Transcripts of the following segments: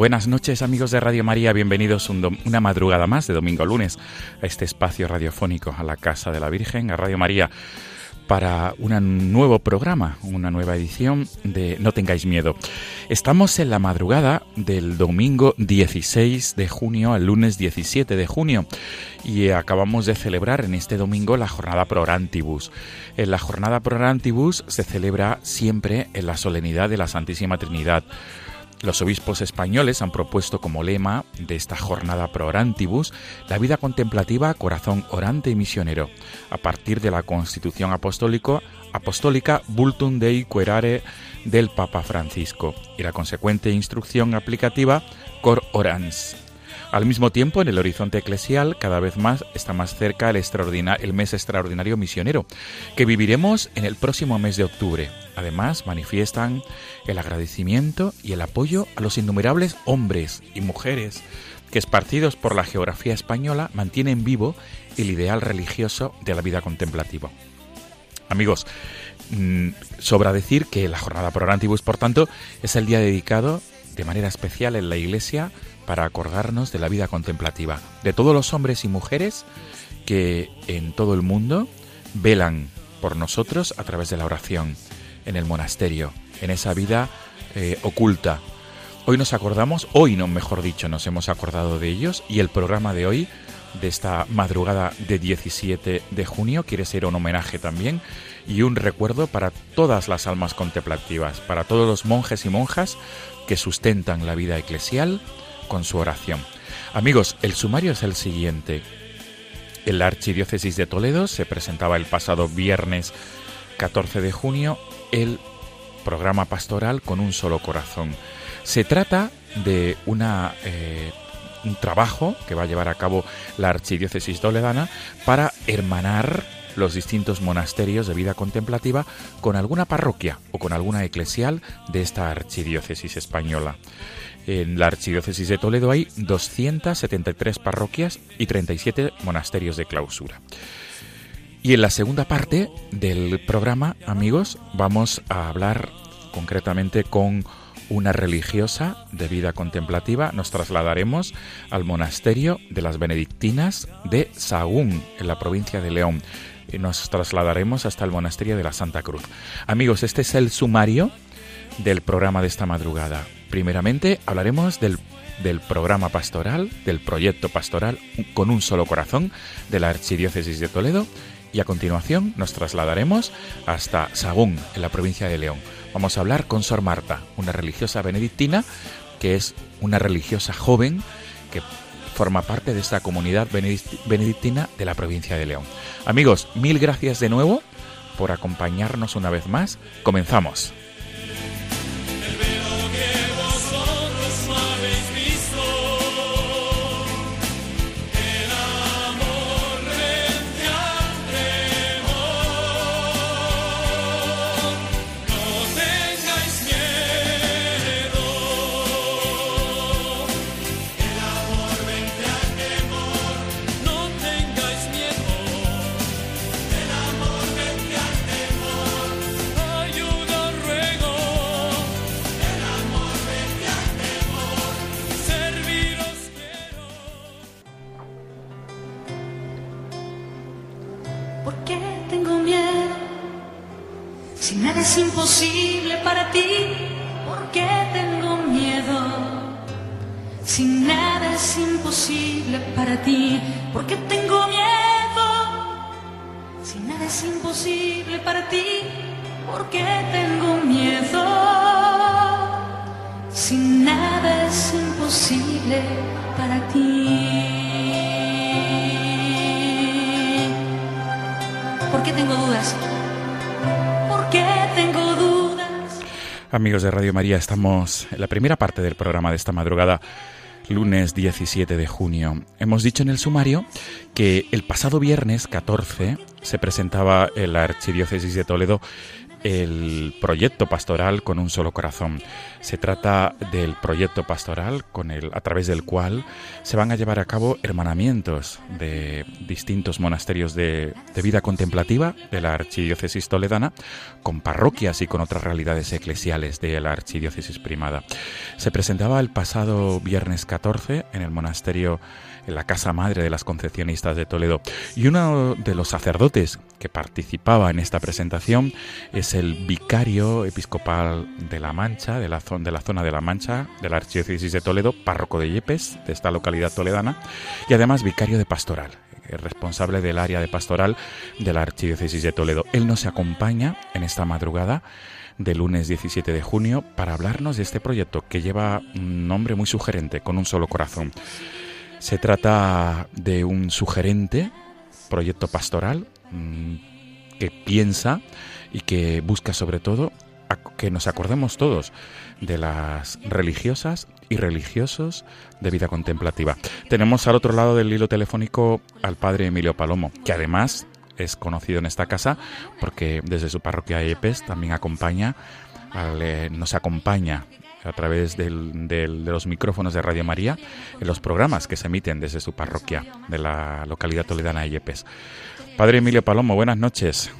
Buenas noches amigos de Radio María, bienvenidos un una madrugada más de domingo a lunes a este espacio radiofónico, a la Casa de la Virgen, a Radio María, para un nuevo programa, una nueva edición de No tengáis miedo. Estamos en la madrugada del domingo 16 de junio al lunes 17 de junio y acabamos de celebrar en este domingo la jornada Pro Orantibus. En la jornada Pro Orantibus se celebra siempre en la solemnidad de la Santísima Trinidad. Los obispos españoles han propuesto como lema de esta jornada pro orantibus la vida contemplativa, corazón orante y misionero, a partir de la Constitución apostólica Bultum Dei Querare del Papa Francisco y la consecuente instrucción aplicativa Cor Orans. Al mismo tiempo, en el horizonte eclesial, cada vez más está más cerca el, el, mes extraordinario misionero, que viviremos en el próximo mes de octubre. Además, manifiestan el agradecimiento y el apoyo a los innumerables hombres y mujeres que, esparcidos por la geografía española, mantienen vivo el ideal religioso de la vida contemplativa. Amigos, mm, sobra decir que la jornada por Orantibus, por tanto, es el día dedicado de manera especial en la Iglesia para acordarnos de la vida contemplativa, de todos los hombres y mujeres que en todo el mundo velan por nosotros a través de la oración, en el monasterio, en esa vida eh, oculta. Hoy nos acordamos, hoy no, mejor dicho, nos hemos acordado de ellos y el programa de hoy, de esta madrugada de 17 de junio, quiere ser un homenaje también y un recuerdo para todas las almas contemplativas, para todos los monjes y monjas que sustentan la vida eclesial, con su oración. Amigos, el sumario es el siguiente. En la Archidiócesis de Toledo se presentaba el pasado viernes 14 de junio el programa pastoral con un solo corazón. Se trata de una, eh, un trabajo que va a llevar a cabo la Archidiócesis Toledana para hermanar los distintos monasterios de vida contemplativa con alguna parroquia o con alguna eclesial de esta archidiócesis española. En la Archidiócesis de Toledo hay 273 parroquias y 37 monasterios de clausura. Y en la segunda parte del programa, amigos, vamos a hablar concretamente con una religiosa de vida contemplativa. Nos trasladaremos al monasterio de las benedictinas de Sahagún, en la provincia de León. Y nos trasladaremos hasta el monasterio de la Santa Cruz. Amigos, este es el sumario del programa de esta madrugada. Primeramente hablaremos del, programa pastoral, del proyecto pastoral con un solo corazón de la Archidiócesis de Toledo y a continuación nos trasladaremos hasta Sagún, en la provincia de León. Vamos a hablar con Sor Marta, una religiosa benedictina que es una religiosa joven que forma parte de esta comunidad benedictina de la provincia de León. Amigos, mil gracias de nuevo por acompañarnos una vez más. Comenzamos. ¿Por qué tengo dudas? ¿Por qué tengo dudas? Amigos de Radio María, estamos en la primera parte del programa de esta madrugada, lunes 17 de junio. Hemos dicho en el sumario que el pasado viernes 14 se presentaba en la Archidiócesis de Toledo el proyecto pastoral con un solo corazón. Se trata del proyecto pastoral con el, a través del cual se van a llevar a cabo hermanamientos de distintos monasterios de, de vida contemplativa de la archidiócesis toledana con parroquias y con otras realidades eclesiales de la archidiócesis primada. Se presentaba el pasado viernes 14 en el monasterio la casa madre de las concepcionistas de Toledo. Y uno de los sacerdotes que participaba en esta presentación es el vicario episcopal de La Mancha, de la, de la zona de La Mancha, de la Archidiócesis de Toledo, párroco de Yepes, de esta localidad toledana, y además vicario de pastoral responsable del área de pastoral de la Archidiócesis de Toledo. Él nos acompaña en esta madrugada de lunes 17 de junio para hablarnos de este proyecto que lleva un nombre muy sugerente, con un solo corazón. Se trata de un sugerente proyecto pastoral mm, que piensa y que busca sobre todo que nos acordemos todos de las religiosas y religiosos de vida contemplativa. Tenemos al otro lado del hilo telefónico al padre Emilio Palomo, que además es conocido en esta casa porque desde su parroquia de Epes también acompaña, eh, nos acompaña a través del, de los micrófonos de Radio María en los programas que se emiten desde su parroquia de la localidad toledana de Yepes. Padre Emilio Palomo, buenas noches.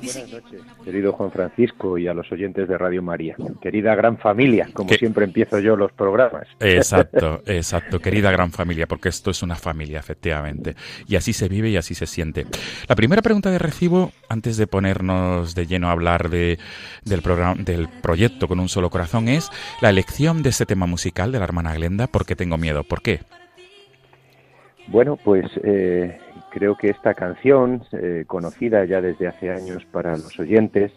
Buenas noches, querido Juan Francisco y a los oyentes de Radio María. Querida gran familia, como siempre empiezo yo los programas. Exacto, exacto, querida gran familia, porque esto es una familia, efectivamente. Y así se vive y así se siente. La primera pregunta de recibo, antes de ponernos de lleno a hablar de, del, programa, del proyecto con un solo corazón, es la elección de este tema musical de la hermana Glenda, ¿Por qué tengo miedo? ¿Por qué? Bueno, pues eh, creo que esta canción, eh, conocida ya desde hace años para los oyentes,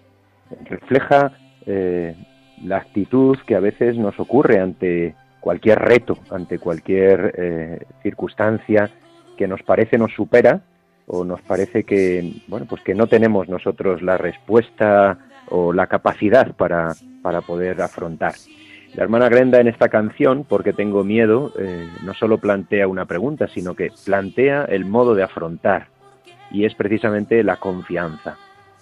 refleja eh, la actitud que a veces nos ocurre ante cualquier reto, ante cualquier eh, circunstancia que nos parece nos supera o nos parece que bueno pues que no tenemos nosotros la respuesta o la capacidad para, para poder afrontar. La hermana Grenda en esta canción, porque tengo miedo, eh, no solo plantea una pregunta, sino que plantea el modo de afrontar, y es precisamente la confianza,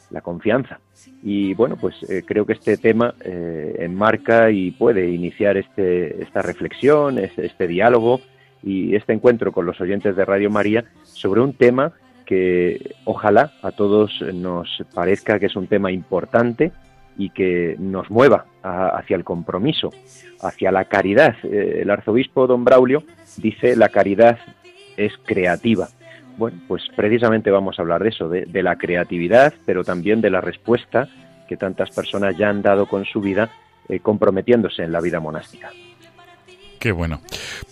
la confianza. Y bueno, pues eh, creo que este tema eh, enmarca y puede iniciar este, esta reflexión, este, este diálogo y este encuentro con los oyentes de Radio María sobre un tema que ojalá a todos nos parezca que es un tema importante, y que nos mueva hacia el compromiso, hacia la caridad. Eh, el arzobispo don Braulio dice la caridad es creativa. Bueno, pues precisamente vamos a hablar de eso, de, la creatividad, pero también de la respuesta que tantas personas ya han dado con su vida eh, comprometiéndose en la vida monástica. Qué bueno.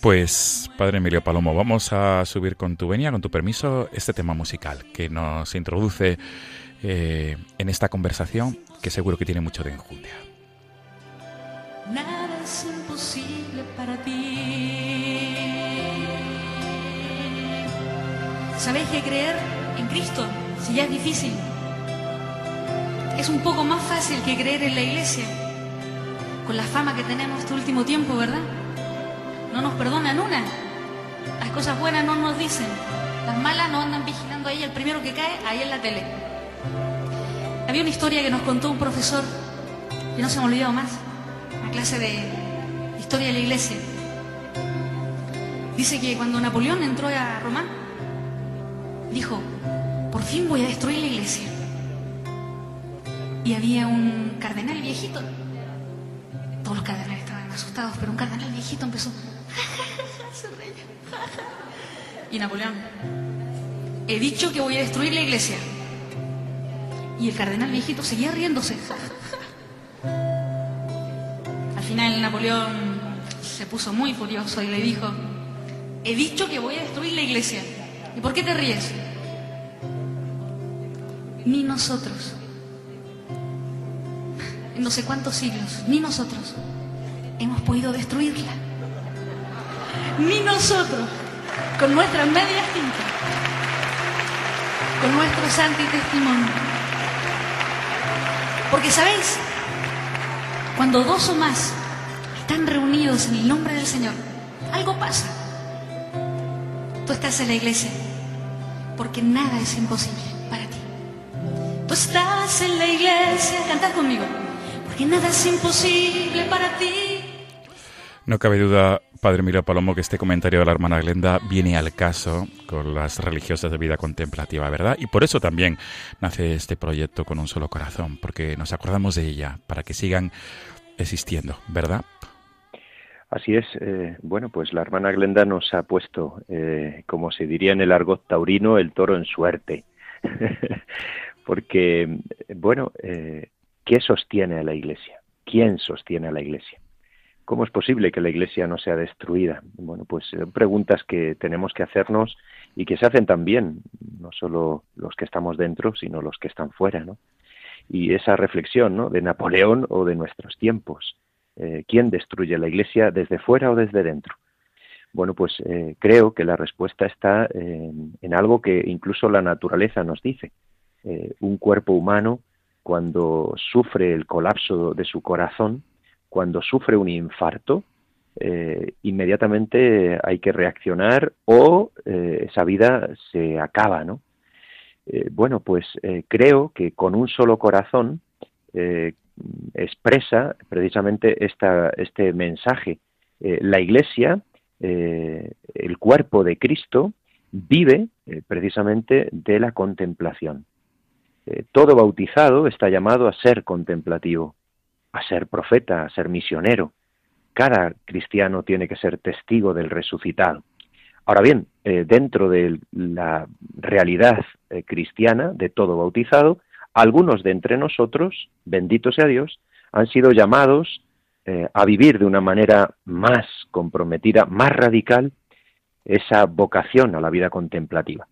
Pues, Padre Emilio Palomo, vamos a subir con tu venia, con tu permiso, este tema musical que nos introduce eh, en esta conversación que seguro que tiene mucho de enjundia. Nada es imposible para ti. ¿Sabéis que creer en Cristo, si ya es difícil, es un poco más fácil que creer en la iglesia? Con la fama que tenemos este último tiempo, ¿verdad? No nos perdonan una. Las cosas buenas no nos dicen. Las malas no andan vigilando ahí. El primero que cae, ahí en la tele. Había una historia que nos contó un profesor, que no se me ha olvidado más, una clase de historia de la iglesia. Dice que cuando Napoleón entró a Roma, dijo, por fin voy a destruir la iglesia. Y había un cardenal viejito. Todos los cardenales estaban asustados, pero un cardenal viejito empezó, se y Napoleón, he dicho que voy a destruir la iglesia. Y el cardenal viejito seguía riéndose. Al final Napoleón se puso muy furioso y le dijo, he dicho que voy a destruir la iglesia. ¿Y por qué te ríes? Ni nosotros, en no sé cuántos siglos, ni nosotros hemos podido destruirla. Ni nosotros, con nuestras medias tintas, con nuestro santo testimonio. Porque, ¿sabéis? Cuando dos o más están reunidos en el nombre del Señor, algo pasa. Tú estás en la iglesia, porque nada es imposible para ti. Tú estás en la iglesia, cantad conmigo, porque nada es imposible para ti. No cabe duda, Padre Miro Palomo, que este comentario de la hermana Glenda viene al caso con las religiosas de vida contemplativa, ¿verdad? Y por eso también nace este proyecto con un solo corazón, porque nos acordamos de ella, para que sigan existiendo, ¿verdad? Así es. Eh, bueno, pues la hermana Glenda nos ha puesto, eh, como se diría en el argot taurino, el toro en suerte. porque, bueno, eh, ¿qué sostiene a la Iglesia? ¿Quién sostiene a la Iglesia? ¿Cómo es posible que la Iglesia no sea destruida? Bueno, pues son preguntas que tenemos que hacernos y que se hacen también, no solo los que estamos dentro, sino los que están fuera, ¿no? Y esa reflexión, ¿no? De Napoleón o de nuestros tiempos. Eh, ¿Quién destruye la Iglesia desde fuera o desde dentro? Bueno, pues eh, creo que la respuesta está en, algo que incluso la naturaleza nos dice. Eh, un cuerpo humano, cuando sufre el colapso de su corazón, cuando sufre un infarto, eh, inmediatamente hay que reaccionar o eh, esa vida se acaba, ¿no? Eh, bueno, pues creo que con un solo corazón expresa precisamente esta, este mensaje. la Iglesia, el cuerpo de Cristo, vive precisamente de la contemplación. todo bautizado está llamado a ser contemplativo a ser profeta, a ser misionero. Cada cristiano tiene que ser testigo del resucitado. Ahora bien, eh, dentro de la realidad eh, cristiana de todo bautizado, algunos de entre nosotros, bendito sea Dios, han sido llamados eh, a vivir de una manera más comprometida, más radical, esa vocación a la vida contemplativa.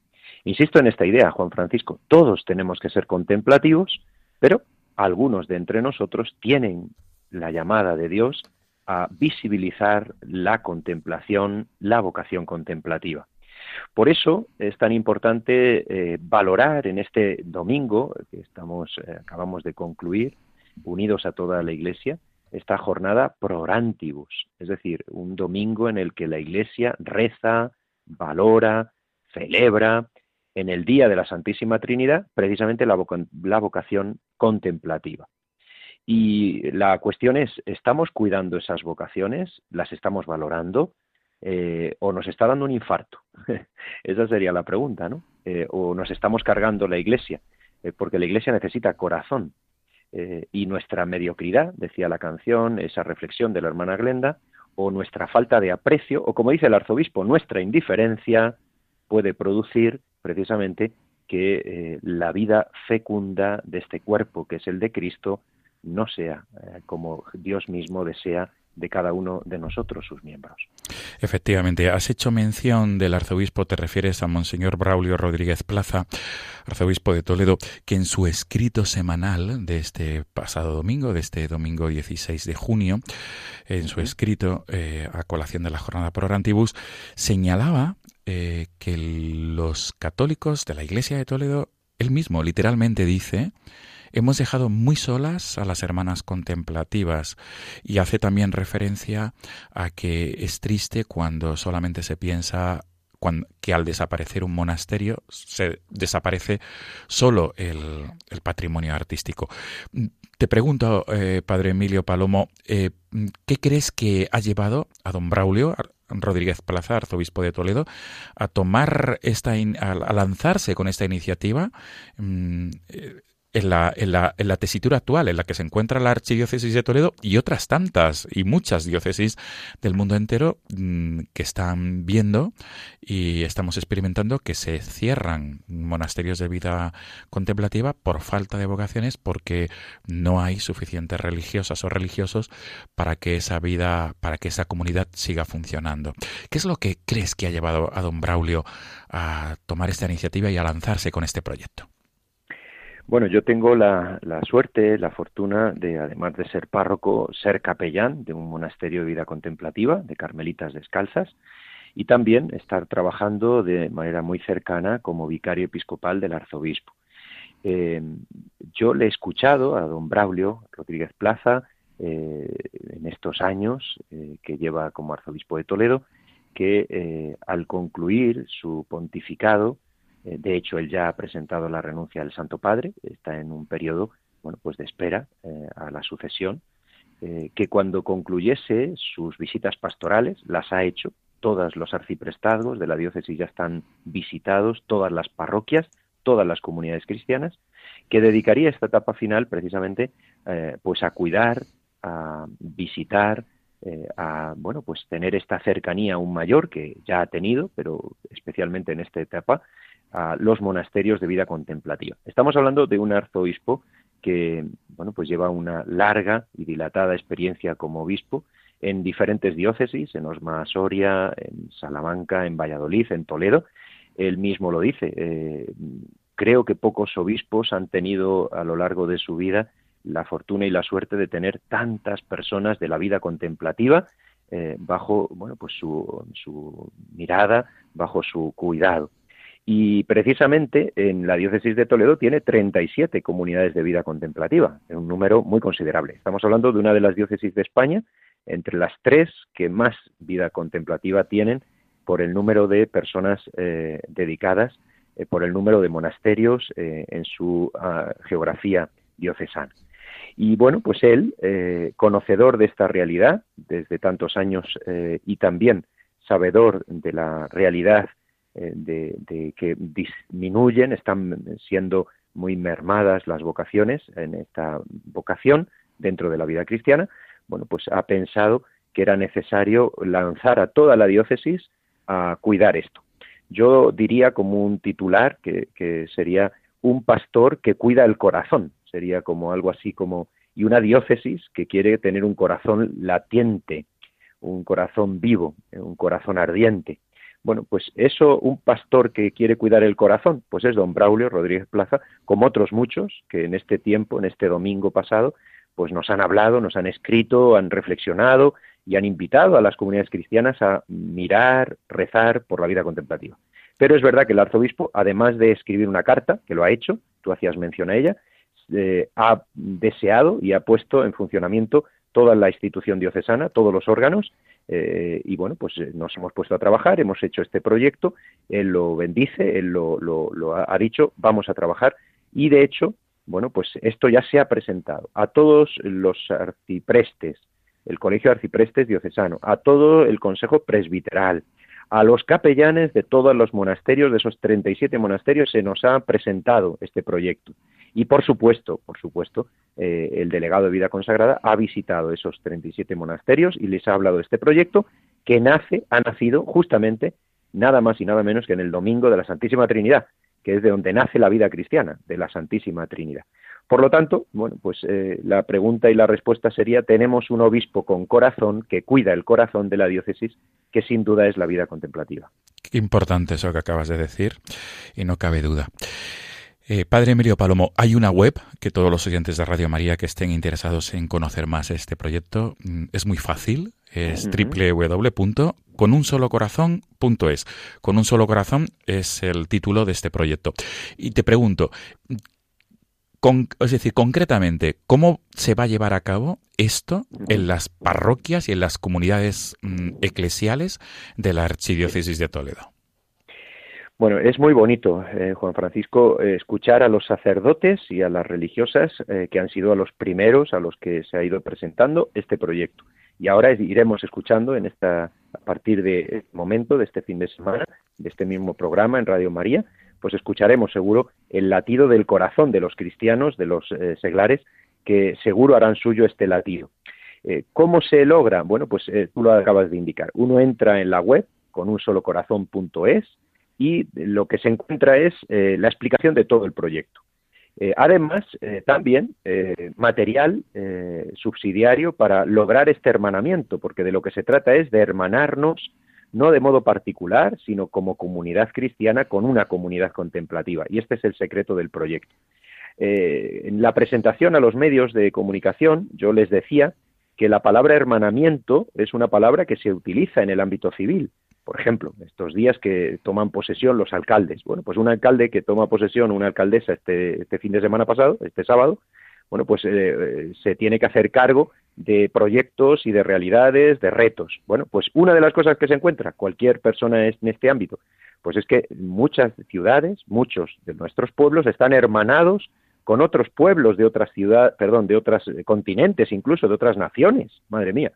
Insisto en esta idea, Juan Francisco, todos tenemos que ser contemplativos, pero algunos de entre nosotros tienen la llamada de Dios a visibilizar la contemplación, la vocación contemplativa. Por eso es tan importante eh, valorar en este domingo que estamos eh, acabamos de concluir, unidos a toda la Iglesia, esta jornada prorantibus, es decir, un domingo en el que la Iglesia reza, valora, celebra en el día de la Santísima Trinidad precisamente la, vocación contemplativa. Y la cuestión es, ¿estamos cuidando esas vocaciones? ¿Las estamos valorando? Eh, ¿O nos está dando un infarto? Esa sería la pregunta, ¿no? Eh, ¿O nos estamos cargando la Iglesia? Eh, porque la Iglesia necesita corazón. y nuestra mediocridad, decía la canción, esa reflexión de la hermana Glenda, o nuestra falta de aprecio, o como dice el arzobispo, nuestra indiferencia puede producir precisamente que eh, la vida fecunda de este cuerpo, que es el de Cristo, no sea eh, como Dios mismo desea de cada uno de nosotros, sus miembros. Efectivamente, has hecho mención del arzobispo, te refieres a Monseñor Braulio Rodríguez Plaza, arzobispo de Toledo, que en su escrito semanal de este pasado domingo, de este domingo 16 de junio, en su escrito eh, a colación de la jornada por Orantibus, señalaba eh, que los católicos de la Iglesia de Toledo, él mismo literalmente dice, hemos dejado muy solas a las hermanas contemplativas y hace también referencia a que es triste cuando solamente se piensa que al desaparecer un monasterio se desaparece solo el, patrimonio artístico. Te pregunto, eh, Padre Emilio Palomo, eh, ¿qué crees que ha llevado a don Braulio, Rodríguez Plaza, arzobispo de Toledo, a tomar esta, a lanzarse con esta iniciativa, mm, eh, en la, en, la, en la tesitura actual en la que se encuentra la Archidiócesis de Toledo y otras tantas y muchas diócesis del mundo entero mm, que están viendo y estamos experimentando que se cierran monasterios de vida contemplativa por falta de vocaciones porque no hay suficientes religiosas o religiosos para que esa vida, para que esa comunidad siga funcionando. ¿Qué es lo que crees que ha llevado a don Braulio a tomar esta iniciativa y a lanzarse con este proyecto? Bueno, yo tengo la, suerte, la fortuna de, además de ser párroco, ser capellán de un monasterio de vida contemplativa, de carmelitas descalzas, y también estar trabajando de manera muy cercana como vicario episcopal del arzobispo. Eh, yo le he escuchado a don Braulio Rodríguez Plaza eh, en estos años eh, que lleva como arzobispo de Toledo, que al concluir su pontificado, eh, de hecho, él ya ha presentado la renuncia del Santo Padre, está en un periodo bueno, pues de espera eh, a la sucesión, eh, que cuando concluyese sus visitas pastorales, las ha hecho, todos los arciprestazgos de la diócesis ya están visitados, todas las parroquias, todas las comunidades cristianas, que dedicaría esta etapa final precisamente pues a cuidar, a visitar, a bueno pues tener esta cercanía aún mayor que ya ha tenido, pero especialmente en esta etapa, a los monasterios de vida contemplativa. Estamos hablando de un arzobispo que bueno, pues lleva una larga y dilatada experiencia como obispo en diferentes diócesis, en Osma Soria, en Salamanca, en Valladolid, en Toledo. Él mismo lo dice. Eh, creo que pocos obispos han tenido a lo largo de su vida la fortuna y la suerte de tener tantas personas de la vida contemplativa eh, bajo bueno, pues su, su mirada, bajo su cuidado. Y precisamente en la diócesis de Toledo tiene 37 comunidades de vida contemplativa, un número muy considerable. Estamos hablando de una de las diócesis de España, entre las tres que más vida contemplativa tienen por el número de personas eh, dedicadas, eh, por el número de monasterios eh, en su ah, geografía diocesana. Y bueno, pues él, conocedor de esta realidad desde tantos años y también sabedor de la realidad eh, de, que disminuyen, están siendo muy mermadas las vocaciones en esta vocación dentro de la vida cristiana, bueno, pues ha pensado que era necesario lanzar a toda la diócesis a cuidar esto. Yo diría como un titular que, que sería un pastor que cuida el corazón, sería como algo así como, y una diócesis que quiere tener un corazón latiente, un corazón vivo, un corazón ardiente, bueno, pues eso, un pastor que quiere cuidar el corazón, pues es don Braulio Rodríguez Plaza, como otros muchos que en este tiempo, en este domingo pasado, pues nos han hablado, nos han escrito, han reflexionado y han invitado a las comunidades cristianas a mirar, rezar por la vida contemplativa. Pero es verdad que el arzobispo, además de escribir una carta, que lo ha hecho, tú hacías mención a ella, eh, ha deseado y ha puesto en funcionamiento toda la institución diocesana, todos los órganos, eh, y bueno, pues eh, nos hemos puesto a trabajar, hemos hecho este proyecto, él lo bendice, él lo, lo, ha dicho, vamos a trabajar y de hecho, bueno, pues esto ya se ha presentado a todos los arciprestes, el Colegio de Arciprestes Diocesano, a todo el Consejo Presbiteral, a los capellanes de todos los monasterios, de esos 37 monasterios, se nos ha presentado este proyecto. Y por supuesto, por supuesto, eh, el delegado de vida consagrada ha visitado esos 37 monasterios y les ha hablado de este proyecto que nace, ha nacido justamente nada más y nada menos que en el domingo de la Santísima Trinidad, que es de donde nace la vida cristiana, de la Santísima Trinidad. Por lo tanto, bueno, pues eh, la pregunta y la respuesta sería, tenemos un obispo con corazón que cuida el corazón de la diócesis, que sin duda es la vida contemplativa. Importante eso que acabas de decir, y no cabe duda. Eh, Padre Emilio Palomo, hay una web que todos los oyentes de Radio María que estén interesados en conocer más este proyecto mm, es muy fácil, es www.conunsolocorazon.es. Con un solo corazón es el título de este proyecto. Y te pregunto, es decir, concretamente, ¿cómo se va a llevar a cabo esto en las parroquias y en las comunidades mm, eclesiales de la Archidiócesis de Toledo? Bueno, es muy bonito, eh, Juan Francisco, eh, escuchar a los sacerdotes y a las religiosas eh, que han sido a los primeros a los que se ha ido presentando este proyecto. Y ahora iremos escuchando en esta, a partir de este momento, de este fin de semana, de este mismo programa en Radio María, pues escucharemos seguro el latido del corazón de los cristianos, de los eh, seglares, que seguro harán suyo este latido. ¿Cómo se logra? Bueno, pues tú lo acabas de indicar. Uno entra en la web con un solo corazón.es y lo que se encuentra es la explicación de todo el proyecto. además, también material subsidiario para lograr este hermanamiento, porque de lo que se trata es de hermanarnos no de modo particular, sino como comunidad cristiana con una comunidad contemplativa. Y este es el secreto del proyecto. Eh, en la presentación a los medios de comunicación, yo les decía que la palabra hermanamiento es una palabra que se utiliza en el ámbito civil. Por ejemplo, estos días que toman posesión los alcaldes. Bueno, pues un alcalde que toma posesión, una alcaldesa este, este fin de semana pasado, este sábado, bueno, pues eh, se tiene que hacer cargo de proyectos y de realidades, de retos. Bueno, pues una de las cosas que se encuentra cualquier persona en este ámbito, pues es que muchas ciudades, muchos de nuestros pueblos están hermanados con otros pueblos de otras ciudades, perdón, de otros eh, continentes, incluso de otras naciones, madre mía.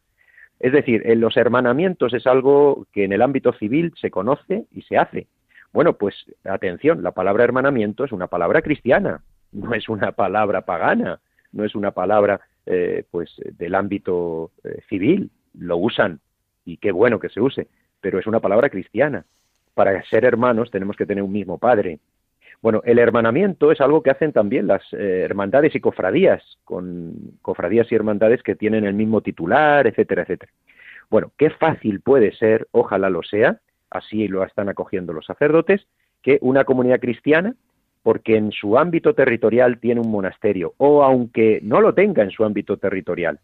Es decir, en los hermanamientos es algo que en el ámbito civil se conoce y se hace. Bueno, pues atención, la palabra hermanamiento es una palabra cristiana, no es una palabra pagana, no es una palabra eh, pues del ámbito eh, civil, lo usan y qué bueno que se use, pero es una palabra cristiana. Para ser hermanos tenemos que tener un mismo padre. Bueno, el hermanamiento es algo que hacen también las eh, hermandades y cofradías, con cofradías y hermandades que tienen el mismo titular, etcétera, etcétera. Bueno, qué fácil puede ser, ojalá lo sea, así lo están acogiendo los sacerdotes, que una comunidad cristiana porque en su ámbito territorial tiene un monasterio, o aunque no lo tenga en su ámbito territorial,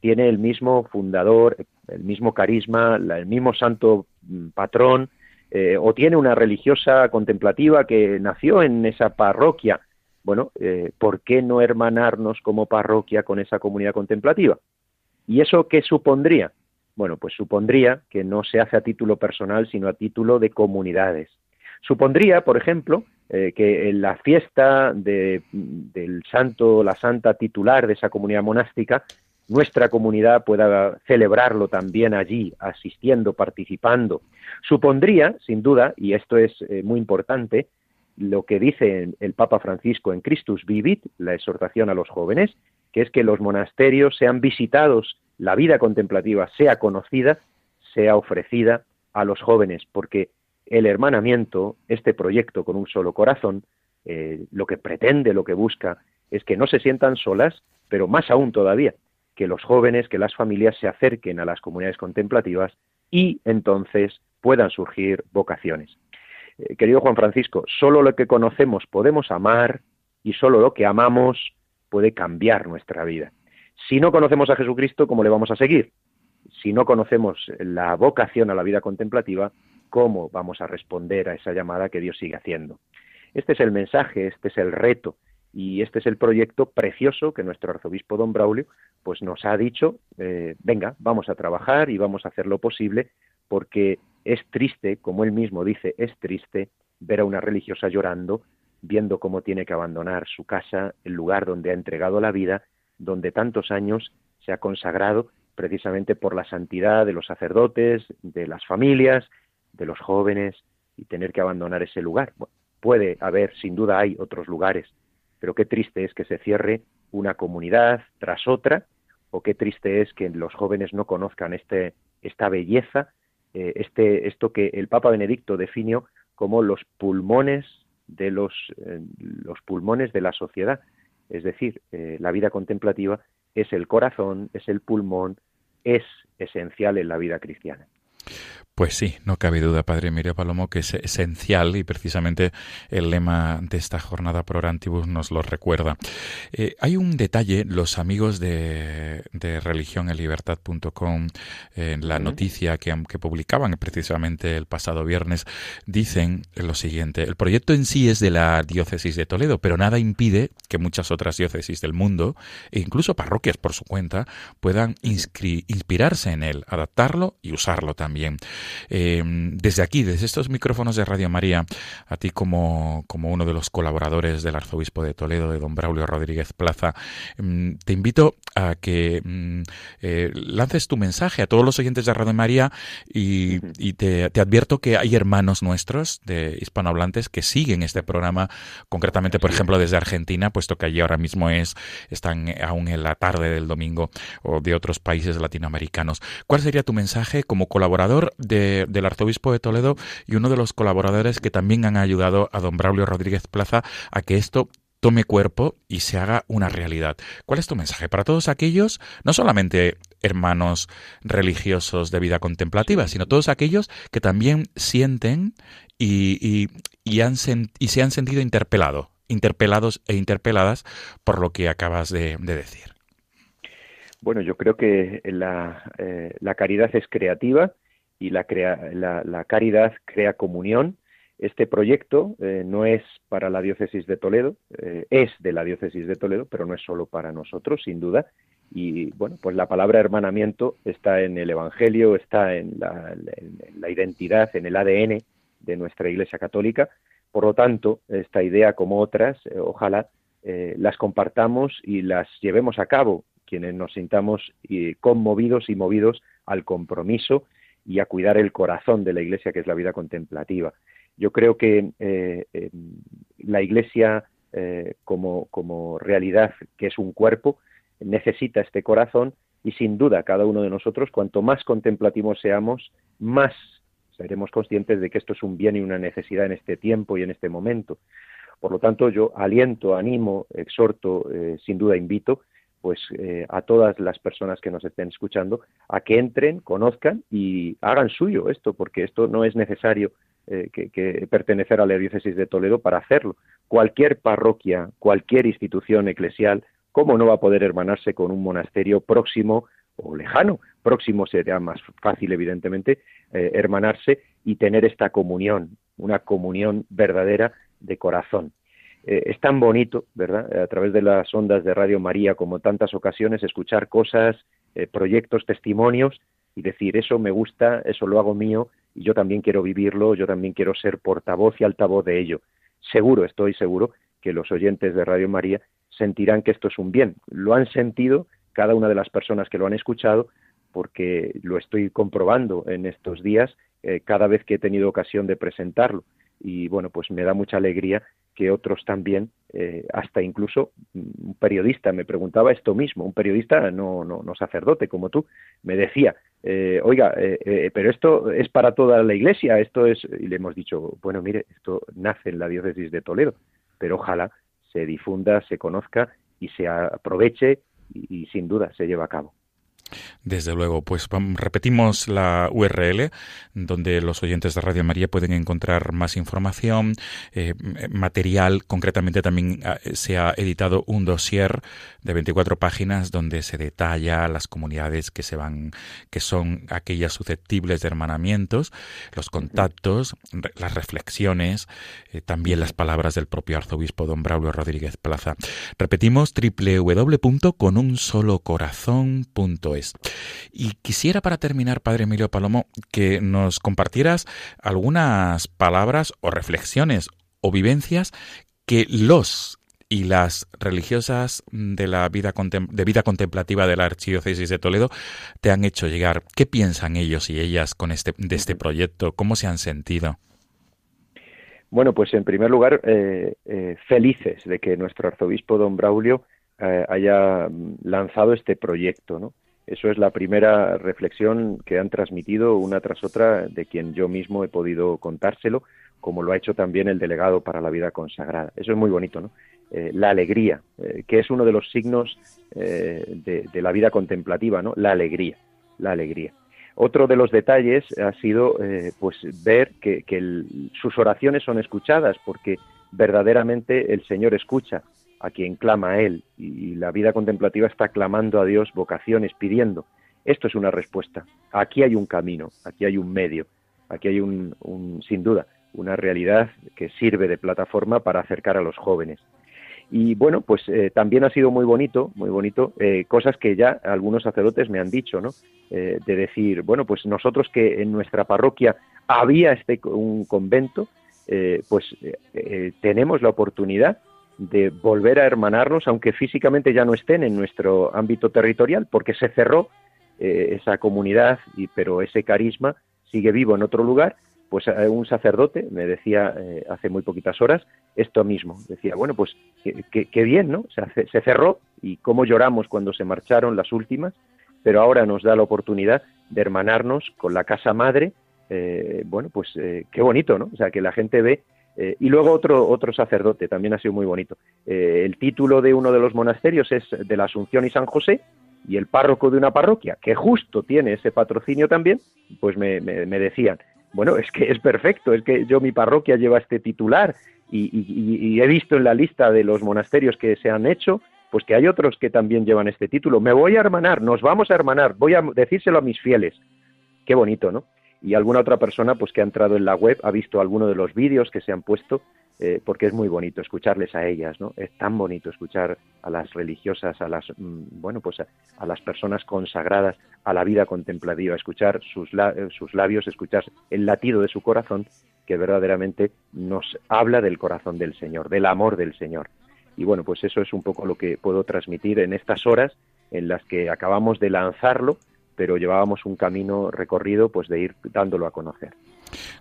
tiene el mismo fundador, el mismo carisma, el mismo santo mm, patrón, eh, o tiene una religiosa contemplativa que nació en esa parroquia. Bueno, eh, ¿por qué no hermanarnos como parroquia con esa comunidad contemplativa? ¿Y eso qué supondría? Bueno, pues supondría que no se hace a título personal, sino a título de comunidades. Supondría, por ejemplo, eh, que en la fiesta del santo, la santa titular de esa comunidad monástica, nuestra comunidad pueda celebrarlo también allí, asistiendo, participando. Supondría, sin duda, y esto es eh, muy importante, lo que dice el Papa Francisco en Christus Vivit, la exhortación a los jóvenes, que es que los monasterios sean visitados, la vida contemplativa sea conocida, sea ofrecida a los jóvenes, porque el hermanamiento, este proyecto con un solo corazón, eh, lo que pretende, lo que busca, es que no se sientan solas, pero más aún todavía, que los jóvenes, que las familias se acerquen a las comunidades contemplativas y entonces puedan surgir vocaciones. Eh, querido Juan Francisco, solo lo que conocemos podemos amar y solo lo que amamos puede cambiar nuestra vida. Si no conocemos a Jesucristo, ¿cómo le vamos a seguir? Si no conocemos la vocación a la vida contemplativa, cómo vamos a responder a esa llamada que Dios sigue haciendo. Este es el mensaje, este es el reto y este es el proyecto precioso que nuestro arzobispo don Braulio pues nos ha dicho, eh, venga, vamos a trabajar y vamos a hacer lo posible porque es triste, como él mismo dice, es triste ver a una religiosa llorando, viendo cómo tiene que abandonar su casa, el lugar donde ha entregado la vida, donde tantos años se ha consagrado precisamente por la santidad de los sacerdotes, de las familias de los jóvenes y tener que abandonar ese lugar. puede haber, sin duda hay otros lugares, pero qué triste es que se cierre una comunidad tras otra, o qué triste es que los jóvenes no conozcan este, esta belleza, eh, este, esto que el Papa Benedicto definió como los pulmones de los, eh, los pulmones de la sociedad. Es decir, eh, la vida contemplativa es el corazón, es el pulmón, es esencial en la vida cristiana. Pues sí, no cabe duda, Padre Emilio Palomo, que es esencial y precisamente el lema de esta jornada Pro Antibus nos lo recuerda. Eh, hay un detalle, los amigos de, de religionenlibertad.com, en la noticia que, que publicaban precisamente el pasado viernes, dicen lo siguiente, el proyecto en sí es de la diócesis de Toledo, pero nada impide que muchas otras diócesis del mundo, e incluso parroquias por su cuenta, puedan inspirarse en él, adaptarlo y usarlo también también. Eh, desde aquí, desde estos micrófonos de Radio María, a ti como, como uno de los colaboradores del arzobispo de Toledo, de don Braulio Rodríguez Plaza, mm, te invito a que mm, eh, lances tu mensaje a todos los oyentes de Radio María y, te, te, advierto que hay hermanos nuestros de hispanohablantes que siguen este programa, concretamente, por ejemplo, desde Argentina, puesto que allí ahora mismo es, están aún en la tarde del domingo o de otros países latinoamericanos. ¿Cuál sería tu mensaje como colaborador del arzobispo de Toledo y uno de los colaboradores que también han ayudado a don Braulio Rodríguez Plaza a que esto tome cuerpo y se haga una realidad. ¿Cuál es tu mensaje para todos aquellos, no solamente hermanos religiosos de vida contemplativa, sino todos aquellos que también sienten y, han y se han sentido interpelado, interpelados e interpeladas por lo que acabas de, decir? Bueno, yo creo que la, eh, la caridad es creativa y la, crea, la, caridad crea comunión. Este proyecto eh, no es para la diócesis de Toledo, eh, es de la diócesis de Toledo, pero no es solo para nosotros, sin duda. Y bueno, pues la palabra hermanamiento está en el Evangelio, está en la, en la identidad, en el ADN de nuestra Iglesia Católica. Por lo tanto, esta idea, como otras, eh, ojalá las compartamos y las llevemos a cabo, quienes nos sintamos conmovidos y movidos al compromiso y a cuidar el corazón de la Iglesia, que es la vida contemplativa. Yo creo que eh, la Iglesia eh, como, como realidad, que es un cuerpo, necesita este corazón y sin duda cada uno de nosotros, cuanto más contemplativos seamos, más seremos conscientes de que esto es un bien y una necesidad en este tiempo y en este momento. Por lo tanto, yo aliento, animo, exhorto, eh, sin duda invito pues eh, a todas las personas que nos estén escuchando a que entren, conozcan y hagan suyo esto, porque esto no es necesario eh, que, pertenecer a la diócesis de Toledo para hacerlo. Cualquier parroquia, cualquier institución eclesial, ¿cómo no va a poder hermanarse con un monasterio próximo o lejano? Próximo sería más fácil, evidentemente, eh, hermanarse y tener esta comunión, una comunión verdadera de corazón. Eh, es tan bonito, ¿verdad? A través de las ondas de Radio María, como tantas ocasiones, escuchar cosas, eh, proyectos, testimonios y decir, eso me gusta, eso lo hago mío y yo también quiero vivirlo, yo también quiero ser portavoz y altavoz de ello. Seguro, estoy seguro que los oyentes de Radio María sentirán que esto es un bien. Lo han sentido cada una de las personas que lo han escuchado porque lo estoy comprobando en estos días eh, cada vez que he tenido ocasión de presentarlo. Y bueno, pues me da mucha alegría que otros también, eh, hasta incluso un periodista me preguntaba esto mismo, un periodista no, no, no sacerdote como tú, me decía, eh, oiga, eh, pero esto es para toda la iglesia, esto es, y le hemos dicho, bueno, mire, esto nace en la diócesis de Toledo, pero ojalá se difunda, se conozca y se aproveche y sin duda se lleve a cabo. Desde luego, pues repetimos la URL donde los oyentes de Radio María pueden encontrar más información, eh, material. Concretamente también ah, se ha editado un dossier de 24 páginas donde se detalla las comunidades que se van, que son aquellas susceptibles de hermanamientos, los contactos, las reflexiones, eh, también las palabras del propio arzobispo don Braulio Rodríguez Plaza. Repetimos www.conunSoloCorazón.es y quisiera para terminar, Padre Emilio Palomo, que nos compartieras algunas palabras o reflexiones o vivencias que los y las religiosas de la vida de vida contemplativa de la Archidiócesis de Toledo te han hecho llegar. ¿Qué piensan ellos y ellas con este de este proyecto? ¿Cómo se han sentido? Bueno, pues en primer lugar, eh, eh, felices de que nuestro arzobispo don Braulio eh, haya lanzado este proyecto, ¿no? Eso es la primera reflexión que han transmitido una tras otra de quien yo mismo he podido contárselo, como lo ha hecho también el delegado para la vida consagrada. Eso es muy bonito, ¿no? Eh, la alegría, eh, que es uno de los signos eh, de, la vida contemplativa, ¿no? La alegría, la alegría. Otro de los detalles ha sido, pues, ver que, sus oraciones son escuchadas, porque verdaderamente el Señor escucha a quien clama a Él y la vida contemplativa está clamando a Dios vocaciones, pidiendo. Esto es una respuesta. Aquí hay un camino, aquí hay un medio, aquí hay un, sin duda, una realidad que sirve de plataforma para acercar a los jóvenes. Y bueno, pues eh, también ha sido muy bonito, muy bonito, eh, cosas que ya algunos sacerdotes me han dicho, ¿no? Eh, de decir, bueno, pues nosotros que en nuestra parroquia había este un convento, pues tenemos la oportunidad de volver a hermanarnos, aunque físicamente ya no estén en nuestro ámbito territorial, porque se cerró esa comunidad, y, pero ese carisma sigue vivo en otro lugar pues eh, un sacerdote me decía eh, hace muy poquitas horas esto mismo. Decía, bueno, pues qué bien, ¿no? Se, cerró y cómo lloramos cuando se marcharon las últimas, pero ahora nos da la oportunidad de hermanarnos con la casa madre. Eh, bueno, pues qué bonito, ¿no? O sea, que la gente ve. Y luego otro, otro sacerdote, también ha sido muy bonito. el título de uno de los monasterios es de la Asunción y San José, y el párroco de una parroquia, que justo tiene ese patrocinio también, pues me, me decían, bueno, es que es perfecto, es que yo mi parroquia lleva este titular y, he visto en la lista de los monasterios que se han hecho, pues que hay otros que también llevan este título. Me voy a hermanar, nos vamos a hermanar, voy a decírselo a mis fieles. Qué bonito, ¿no? Y alguna otra persona, pues que ha entrado en la web, ha visto alguno de los vídeos que se han puesto eh, porque es muy bonito escucharles a ellas, ¿no? Es tan bonito escuchar a las religiosas, a las, mm, bueno, pues a, las personas consagradas a la vida contemplativa, escuchar sus, eh, sus labios, escuchar el latido de su corazón, que verdaderamente nos habla del corazón del Señor, del amor del Señor. Y bueno, pues eso es un poco lo que puedo transmitir en estas horas en las que acabamos de lanzarlo, pero llevábamos un camino recorrido pues de ir dándolo a conocer.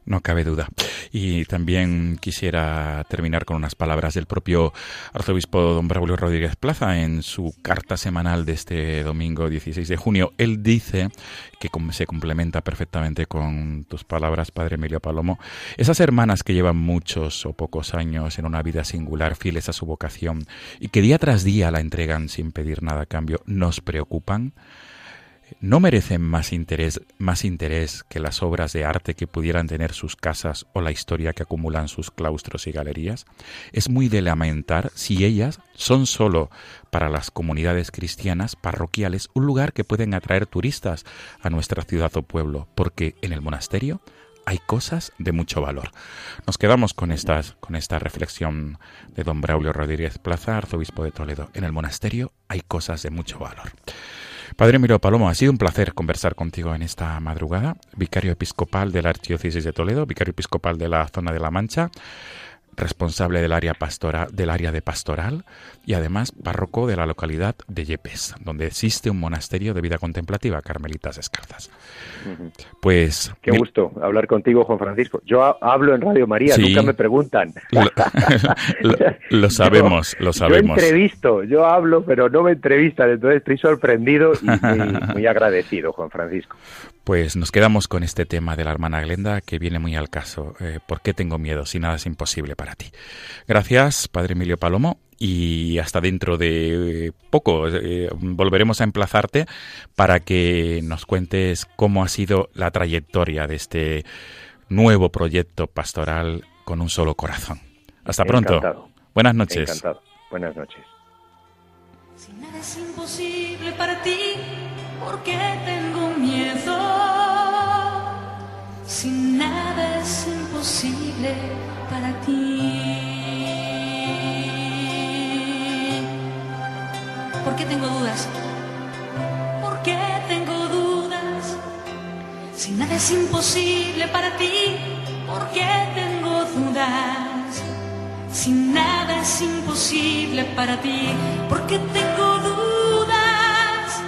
No cabe duda. Y también quisiera terminar con unas palabras del propio arzobispo don Braulio Rodríguez Plaza en su carta semanal de este domingo 16 de junio. Él dice que se complementa perfectamente con tus palabras, Padre Emilio Palomo. Esas hermanas que llevan muchos o pocos años en una vida singular, fieles a su vocación, y que día tras día la entregan sin pedir nada a cambio, ¿nos preocupan? ¿No merecen más interés, más interés que las obras de arte que pudieran tener sus casas o la historia que acumulan sus claustros y galerías? Es muy de lamentar si ellas son solo para las comunidades cristianas parroquiales un lugar que pueden atraer turistas a nuestra ciudad o pueblo, porque en el monasterio hay cosas de mucho valor. Nos quedamos con, estas, con esta reflexión de don Braulio Rodríguez Plaza, arzobispo de Toledo. En el monasterio hay cosas de mucho valor. Padre Miro Palomo, ha sido un placer conversar contigo en esta madrugada, vicario episcopal de la Archidiócesis de Toledo, vicario episcopal de la zona de La Mancha, responsable del área, pastora, del área de pastoral y además párroco de la localidad de Yepes, donde existe un monasterio de vida contemplativa, Carmelitas Descalzas. Pues... Qué gusto hablar contigo, Juan Francisco. Yo hablo en Radio María, nunca me preguntan. Lo, sabemos, lo sabemos. Yo entrevisto, yo hablo, pero no me entrevistan, entonces estoy sorprendido y muy agradecido, Juan Francisco. Pues nos quedamos con este tema de la hermana Glenda que viene muy al caso. Eh, ¿Por qué tengo miedo si nada es imposible para ti? Gracias, Padre Emilio Palomo, y hasta dentro de poco eh, volveremos a emplazarte para que nos cuentes cómo ha sido la trayectoria de este nuevo proyecto pastoral con un solo corazón. Hasta pronto. Buenas noches. Encantado. Buenas noches. Si nada es imposible para ti, ¿por qué tengo miedo? Si nada es imposible para ti. ¿Por qué tengo dudas? ¿Por qué tengo dudas? Si nada es imposible para ti, ¿por qué tengo dudas? Si nada es imposible para ti, ¿por qué tengo dudas?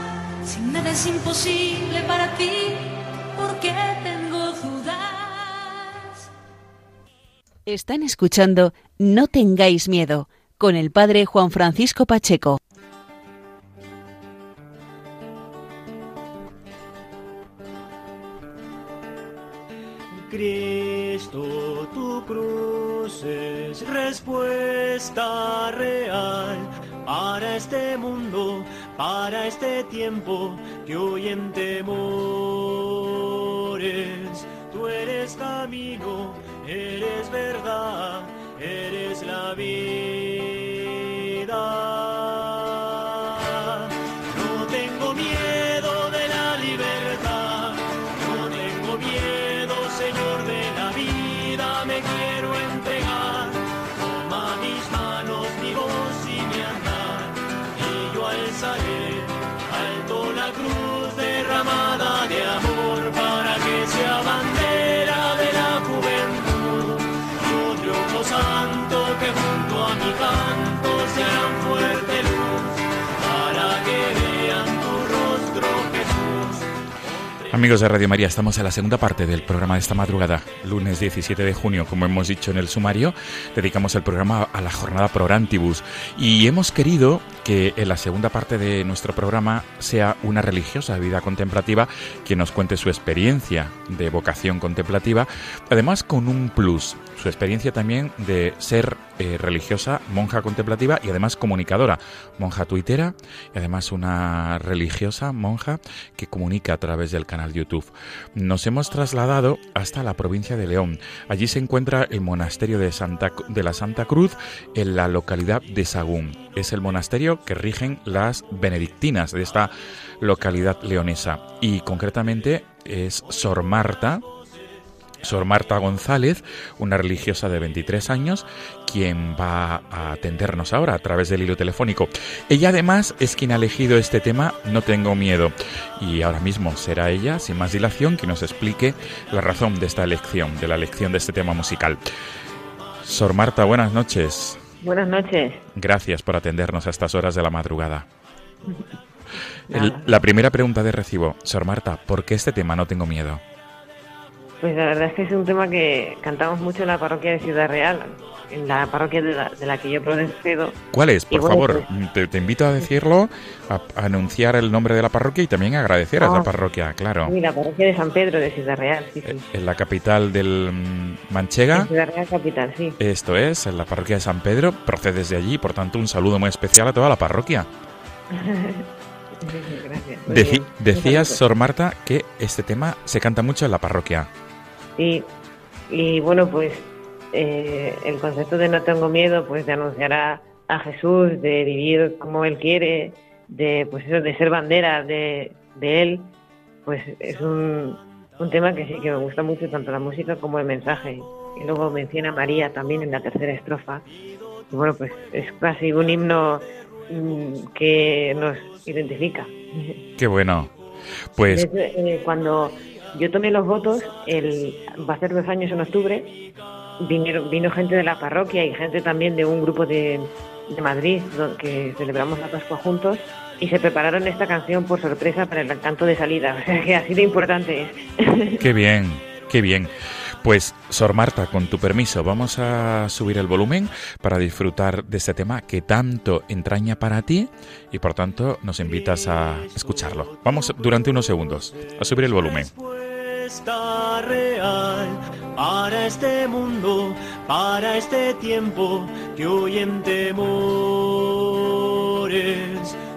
Si nada es imposible para ti, ¿por qué Están escuchando No tengáis miedo con el padre Juan Francisco Pacheco. Cristo, tu cruz es respuesta real para este mundo, para este tiempo que hoy en temores. Tú eres camino, eres verdad, eres la vida. Amigos de Radio María, estamos en la segunda parte del programa de esta madrugada, lunes 17 de junio, como hemos dicho en el sumario, dedicamos el programa a la jornada Prorantibus y hemos querido que en la segunda parte de nuestro programa sea una religiosa de vida contemplativa quien nos cuente su experiencia de vocación contemplativa, además con un plus, su experiencia también de ser eh, religiosa, monja contemplativa y además comunicadora, monja tuitera y además una religiosa monja que comunica a través del canal YouTube. Nos hemos trasladado hasta la provincia de León. Allí se encuentra el monasterio de, Santa, de la Santa Cruz en la localidad de Sagún. Es el monasterio que rigen las benedictinas de esta localidad leonesa y concretamente es Sor Marta, Sor Marta González, una religiosa de 23 años, quien va a atendernos ahora a través del hilo telefónico. Ella además es quien ha elegido este tema No tengo miedo y ahora mismo será ella, sin más dilación, quien nos explique la razón de esta elección, de la elección de este tema musical. Sor Marta, buenas noches. Buenas noches. Gracias por atendernos a estas horas de la madrugada. El- la primera pregunta de recibo, Sor Marta, ¿por qué este tema No tengo miedo? Pues la verdad es que es un tema que cantamos mucho en la parroquia de Ciudad Real, en la parroquia de la, de la que yo procedo. ¿Cuál es? Por bueno, favor, pues- te, te invito a decirlo, a, a anunciar el nombre de la parroquia y también agradecer a Ah. esa parroquia, claro. Sí, la parroquia de San Pedro de Ciudad Real, sí, sí. En la capital del mm, Manchega. En Ciudad Real capital, sí. Esto es, en la parroquia de San Pedro, procedes de allí, por tanto un saludo muy especial a toda la parroquia. Gracias. muy Deci- bien. decías, Sor Marta, que este tema se canta mucho en la parroquia. Sí, y bueno, pues eh, el concepto de no tengo miedo, pues de anunciar a, a Jesús, de vivir como Él quiere, de pues eso, de ser bandera de, de Él, pues es un, un tema que sí que me gusta mucho, tanto la música como el mensaje. Y luego menciona a María también en la tercera estrofa. Y bueno, pues es casi un himno mm, que nos identifica. Qué bueno. Pues eh, cuando yo tomé los votos, el, va a ser dos años en octubre, vinieron, vino gente de la parroquia y gente también de un grupo de, de Madrid que celebramos la Pascua juntos y se prepararon esta canción por sorpresa para el canto de salida. O sea que así de importante. Qué bien, qué bien. Pues, Sor Marta, con tu permiso, vamos a subir el volumen para disfrutar de este tema que tanto entraña para ti y por tanto nos invitas a escucharlo. Vamos durante unos segundos a subir el volumen. real para este mundo, para este tiempo que temores.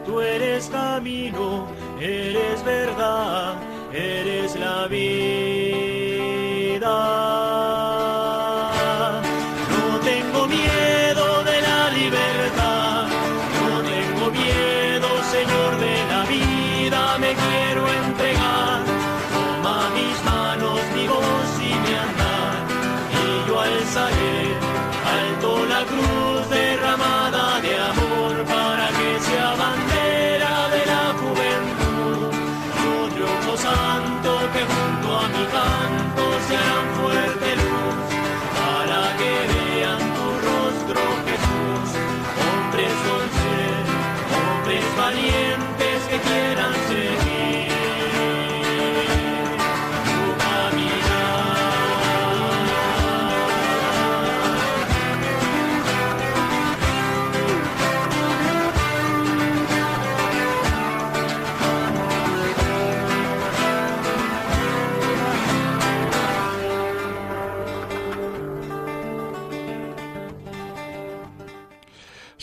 Tú eres camino, eres verdad, eres la vida. da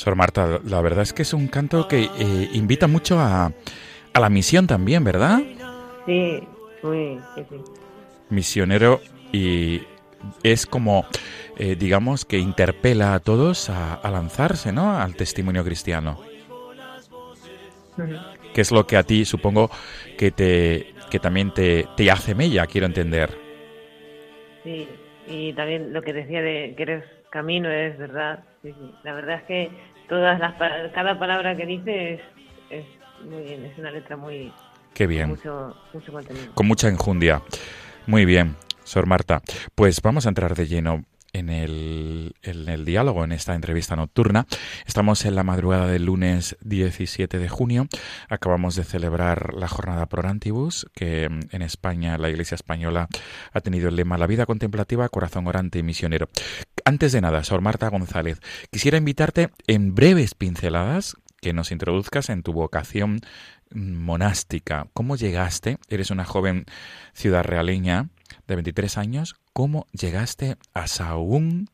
Sor Marta, la verdad es que es un canto que eh, invita mucho a, a la misión también, ¿verdad? Sí, sí, sí. Misionero y es como, eh, digamos, que interpela a todos a, a lanzarse, ¿no? Al testimonio cristiano. Que es lo que a ti supongo que te que también te, te hace mella, quiero entender. Sí, y también lo que decía de que eres camino es verdad. Sí, sí. La verdad es que todas las cada palabra que dice es, es muy bien, es una letra muy Qué bien. Mucho, mucho contenido. Con mucha enjundia. Muy bien, Sor Marta. Pues vamos a entrar de lleno en el, diálogo, en esta entrevista nocturna. Estamos en la madrugada del lunes 17 de junio. Acabamos de celebrar la jornada Prorantibus, que mm, en España, la Iglesia Española, ha tenido el lema La vida contemplativa, corazón orante y misionero. Antes de nada, Sor Marta González, quisiera invitarte en breves pinceladas que nos introduzcas en tu vocación mm, monástica. ¿Cómo llegaste? Eres una joven ciudad realeña de 23 años. ¿Cómo llegaste a Sahagún,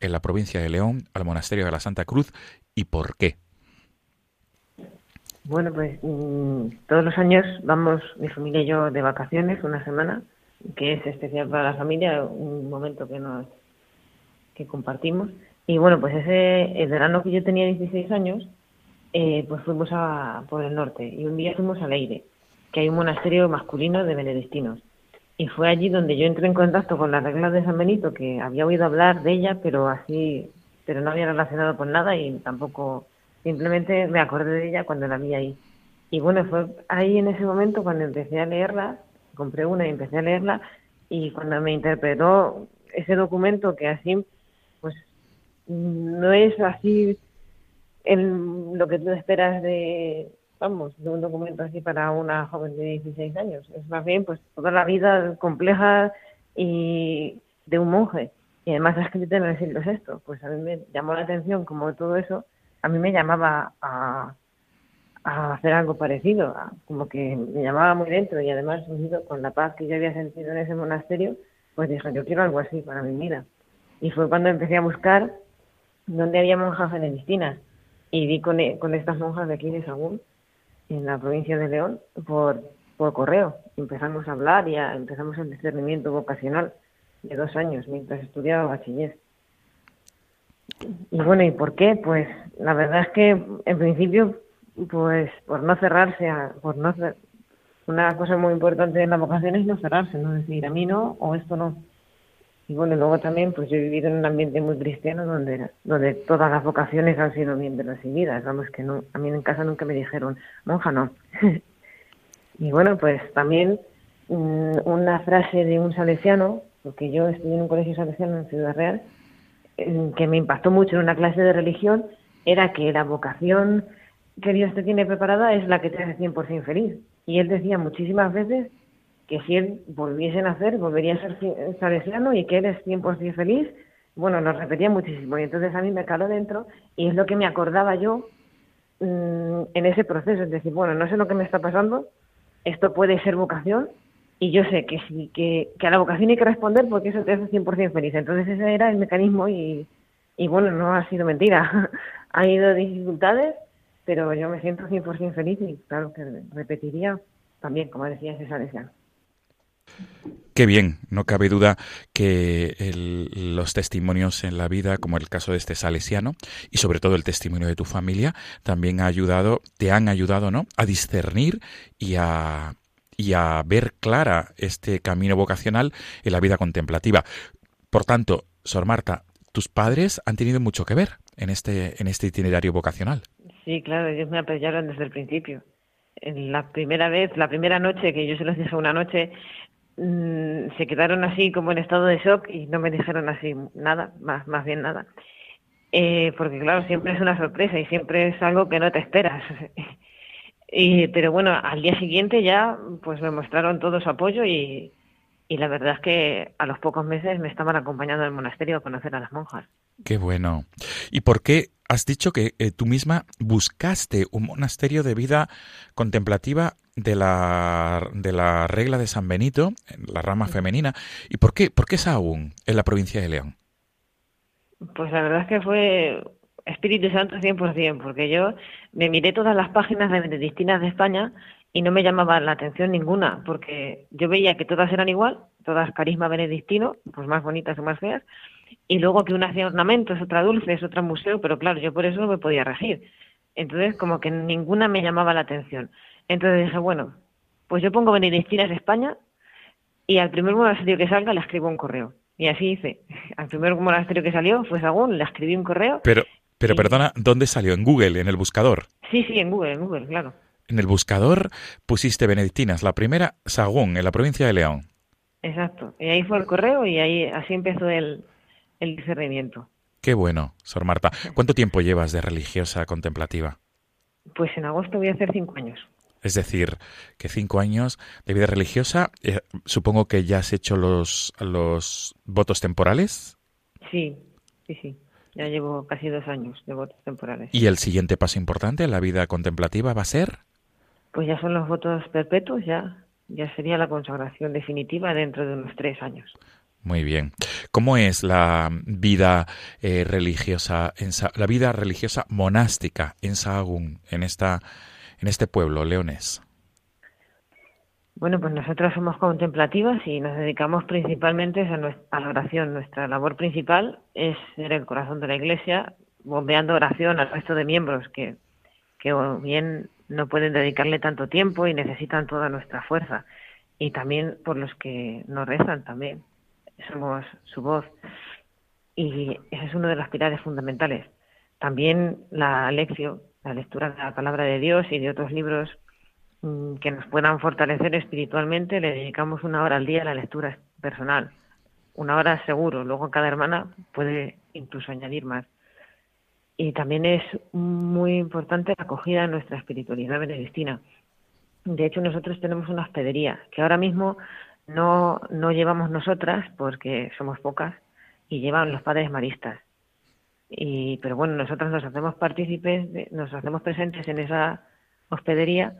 en la provincia de León, al monasterio de la Santa Cruz y por qué? Bueno, pues mm, todos los años vamos mi familia y yo de vacaciones una semana, que es especial para la familia, un momento que nos que compartimos. Y bueno, pues ese el verano que yo tenía 16 años, eh, pues fuimos a, por el norte y un día fuimos a Leire, que hay un monasterio masculino de benedictinos. Y fue allí donde yo entré en contacto con la regla de San Benito, que había oído hablar de ella, pero así, pero no había relacionado con nada y tampoco, simplemente me acordé de ella cuando la vi ahí. Y bueno, fue ahí en ese momento cuando empecé a leerla, compré una y empecé a leerla, y cuando me interpretó ese documento que así, pues no es así en lo que tú esperas de, vamos, de un documento así para una joven de 16 años. Es más bien, pues, toda la vida compleja y de un monje. Y además ha escrito en el siglo VI. Pues a mí me llamó la atención como todo eso, a mí me llamaba a, hacer algo parecido, como que me llamaba muy dentro y además unido con la paz que yo había sentido en ese monasterio, pues dije, yo quiero algo así para mi vida. Y fue cuando empecé a buscar dónde había monjas benedictinas y di con, con estas monjas de aquí de Sagún, en la provincia de León, por, por correo. Empezamos a hablar y empezamos el discernimiento vocacional de dos años mientras estudiaba bachiller. Y bueno, ¿y por qué? Pues la verdad es que en principio, pues por no cerrarse, a, por no una cosa muy importante en la vocación es no cerrarse, no decir a mí no o esto no. Y bueno, luego también, pues yo he vivido en un ambiente muy cristiano donde, donde todas las vocaciones han sido bien recibidas. Vamos, que no, a mí en casa nunca me dijeron, monja no. y bueno, pues también mm, una frase de un salesiano, porque yo estudié en un colegio salesiano en Ciudad Real, eh, que me impactó mucho en una clase de religión, era que la vocación que Dios te tiene preparada es la que te hace 100% feliz. Y él decía muchísimas veces que si él volviese a nacer, volvería a ser ci- salesiano y que él es 100% feliz. Bueno, lo repetía muchísimo y entonces a mí me caló dentro y es lo que me acordaba yo mm, en ese proceso. Es decir, bueno, no sé lo que me está pasando, esto puede ser vocación y yo sé que sí, que, a la vocación hay que responder porque eso te hace 100% feliz. Entonces ese era el mecanismo y, y bueno, no ha sido mentira. ha habido dificultades, pero yo me siento 100% feliz y claro que repetiría también, como decía ese salesiano. Qué bien, no cabe duda que el- los testimonios en la vida, como el caso de este salesiano, y sobre todo el testimonio de tu familia, también ha ayudado, te han ayudado, ¿no? A discernir y a, y a ver clara este camino vocacional en la vida contemplativa. Por tanto, Sor Marta, tus padres han tenido mucho que ver en este, en este itinerario vocacional. Sí, claro, ellos me apoyaron desde el principio. En la primera vez, la primera noche que yo se los dije una noche, mm, se quedaron así como en estado de shock y no me dijeron así nada, más, más bien nada. Eh, porque claro, siempre es una sorpresa y siempre es algo que no te esperas. y, pero bueno, al día siguiente ya pues me mostraron todo su apoyo y, y la verdad es que a los pocos meses me estaban acompañando al monasterio a conocer a las monjas. Qué bueno. ¿Y por qué has dicho que eh, tú misma buscaste un monasterio de vida contemplativa de la, de la regla de San Benito, en la rama femenina? ¿Y por qué, por qué Sahagún, en la provincia de León? Pues la verdad es que fue Espíritu Santo 100%, porque yo me miré todas las páginas de benedictinas de España y no me llamaba la atención ninguna, porque yo veía que todas eran igual, todas carisma benedictino, pues más bonitas o más feas, y luego que una hacía ornamentos, otra dulces, otra museo, pero claro, yo por eso no me podía regir. Entonces, como que ninguna me llamaba la atención. Entonces dije, bueno, pues yo pongo benedictinas de España y al primer monasterio que salga le escribo un correo. Y así hice. Al primer monasterio que salió fue Sagún, le escribí un correo. Pero, pero perdona, ¿dónde salió? ¿En Google, en el buscador? Sí, sí, en Google, en Google, claro. en el buscador pusiste benedictinas, la primera Sagún, en la provincia de León. Exacto. Y ahí fue el correo y ahí así empezó el, el discernimiento. Qué bueno, Sor Marta. ¿Cuánto tiempo llevas de religiosa contemplativa? Pues en agosto voy a hacer cinco años. Es decir, que cinco años de vida religiosa, eh, supongo que ya has hecho los, los votos temporales. Sí, sí, sí. Ya llevo casi dos años de votos temporales. ¿Y el siguiente paso importante en la vida contemplativa va a ser? Pues ya son los votos perpetuos, ya, ya sería la consagración definitiva dentro de unos tres años. Muy bien. ¿Cómo es la vida eh, religiosa, en la vida religiosa monástica en Sahagún, en esta en este pueblo leonés? Bueno, pues nosotros somos contemplativas y nos dedicamos principalmente a, la oración. Nuestra labor principal es ser el corazón de la Iglesia, bombeando oración al resto de miembros que, que bien no pueden dedicarle tanto tiempo y necesitan toda nuestra fuerza. Y también por los que nos rezan también. Somos su voz. Y ese es uno de los pilares fundamentales. También la lección, la lectura de la palabra de Dios y de otros libros mm, que nos puedan fortalecer espiritualmente, le dedicamos una hora al día a la lectura personal. Una hora seguro, luego cada hermana puede incluso añadir más. Y también es muy importante la acogida en nuestra espiritualidad benedictina. De hecho, nosotros tenemos una hospedería que ahora mismo no, no llevamos nosotras porque somos pocas y llevan los padres maristas. Y pero bueno nosotros nos hacemos partícipes nos hacemos presentes en esa hospedería